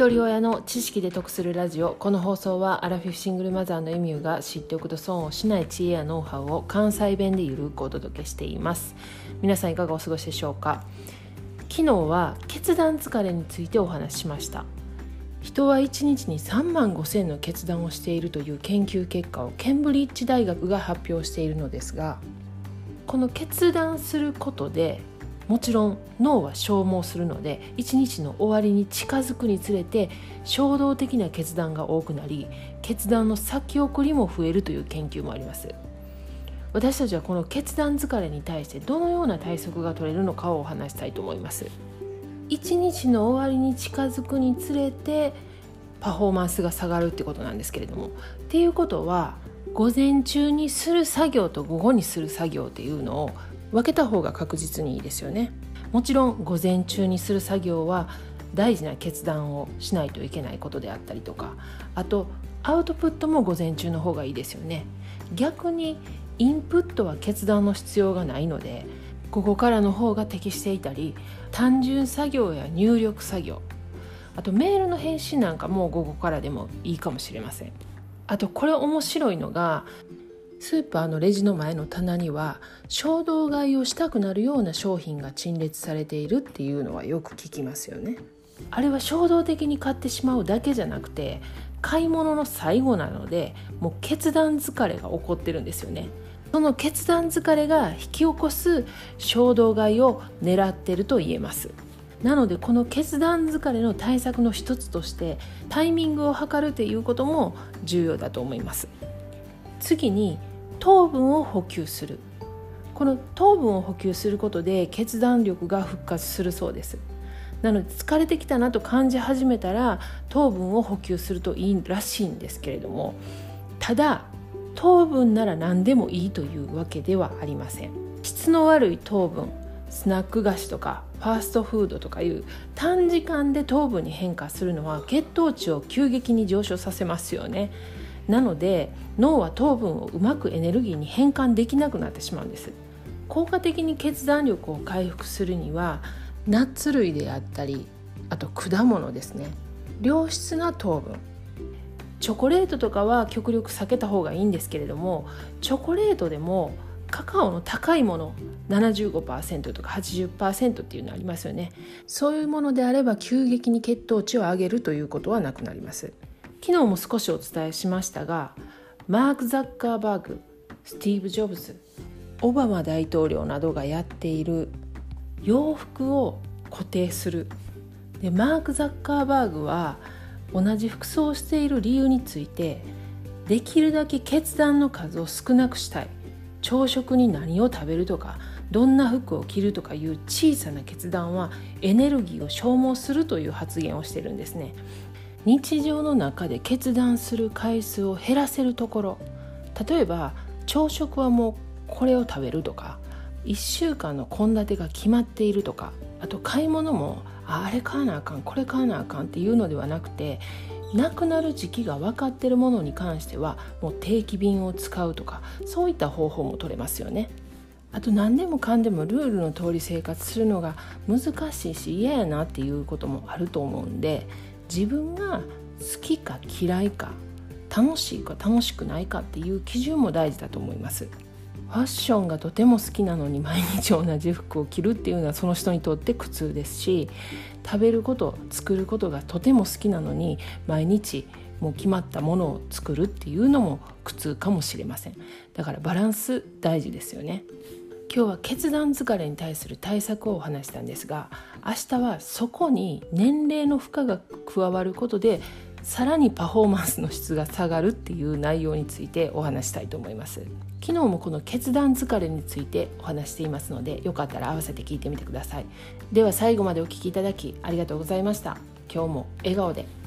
一人親の知識で得するラジオ。この放送はアラフィフシングルマザーのエミューが知っておくと損をしない知恵やノウハウを関西弁でゆるくお届けしています。皆さんいかがお過ごしでしょうか？昨日は決断疲れについてお話ししました。人は1日に3万5千の決断をしているという研究結果をケンブリッジ大学が発表しているのですがこの決断することでもちろん脳は消耗するので一日の終わりに近づくにつれて衝動的な決断が多くなり決断の先送りも増えるという研究もあります。私たちはこの決断疲れに対してどのような対策が取れるのかをお話したいと思います。一日の終わりに近づくにつれてパフォーマンスが下がるってことなんですけれどもっていうことは午前中にする作業と午後にする作業っていうのを分けた方が確実にいいですよね。もちろん午前中にする作業は大事な決断をしないといけないことであったりとかあとアウトプットも午前中の方がいいですよね。逆にインプットは決断の必要がないのでここからの方が適していたり単純作業や入力作業あとメールの返信なんかも午後からでもいいかもしれません。あとこれ面白いのがスーパーのレジの前の棚には衝動買いをしたくなるような商品が陳列されているっていうのはよく聞きますよね。あれは衝動的に買ってしまうだけじゃなくて買い物の最後なのでもう決断疲れが起こってるんですよね。その決断疲れが引き起こす衝動買いを狙ってると言えます。なのでこの決断疲れの対策の一つとしてタイミングを測るということも重要だと思います。次に糖分を補給する。この糖分を補給することで決断力が復活するそうです。なので疲れてきたなと感じ始めたら糖分を補給するといいらしいんですけれどもただ糖分なら何でもいいというわけではありません。質の悪い糖分スナック菓子とかファーストフードとかいう短時間で糖分に変化するのは血糖値を急激に上昇させますよね。なので脳は糖分をうまくエネルギーに変換できなくなってしまうんです。効果的に決断力を回復するにはナッツ類であったりあと果物ですね。良質な糖分。チョコレートとかは極力避けた方がいいんですけれどもチョコレートでもカカオの高いもの75%とか80%っていうのありますよね。そういうものであれば急激に血糖値を上げるということはなくなります。昨日も少しお伝えしましたがマーク・ザッカーバーグスティーブ・ジョブズオバマ大統領などがやっている洋服を固定する。でマーク・ザッカーバーグは同じ服装をしている理由についてできるだけ決断の数を少なくしたい。朝食に何を食べるとかどんな服を着るとかいう小さな決断はエネルギーを消耗するという発言をしてるんですね。日常の中で決断する回数を減らせるところ例えば朝食はもうこれを食べるとか1週間の献立が決まっているとかあと買い物もあれ買わなあかんこれ買わなあかんっていうのではなくてなくなる時期が分かってるものに関してはもう定期便を使うとかそういった方法も取れますよね。あと何でもかんでもルールの通り生活するのが難しいし嫌やなっていうこともあると思うんで自分が好きか嫌いか楽しいか楽しくないかっていう基準も大事だと思います。ファッションがとても好きなのに毎日同じ服を着るっていうのはその人にとって苦痛ですし食べること作ることがとても好きなのに毎日もう決まったものを作るっていうのも苦痛かもしれません。だからバランス大事ですよね。今日は決断疲れに対する対策をお話したんですが明日はそこに年齢の負荷が加わることでさらにパフォーマンスの質が下がるっていう内容についてお話したいと思います。昨日もこの決断疲れについてお話していますのでよかったら合わせて聞いてみてください。では最後までお聴きいただきありがとうございました。今日も笑顔で。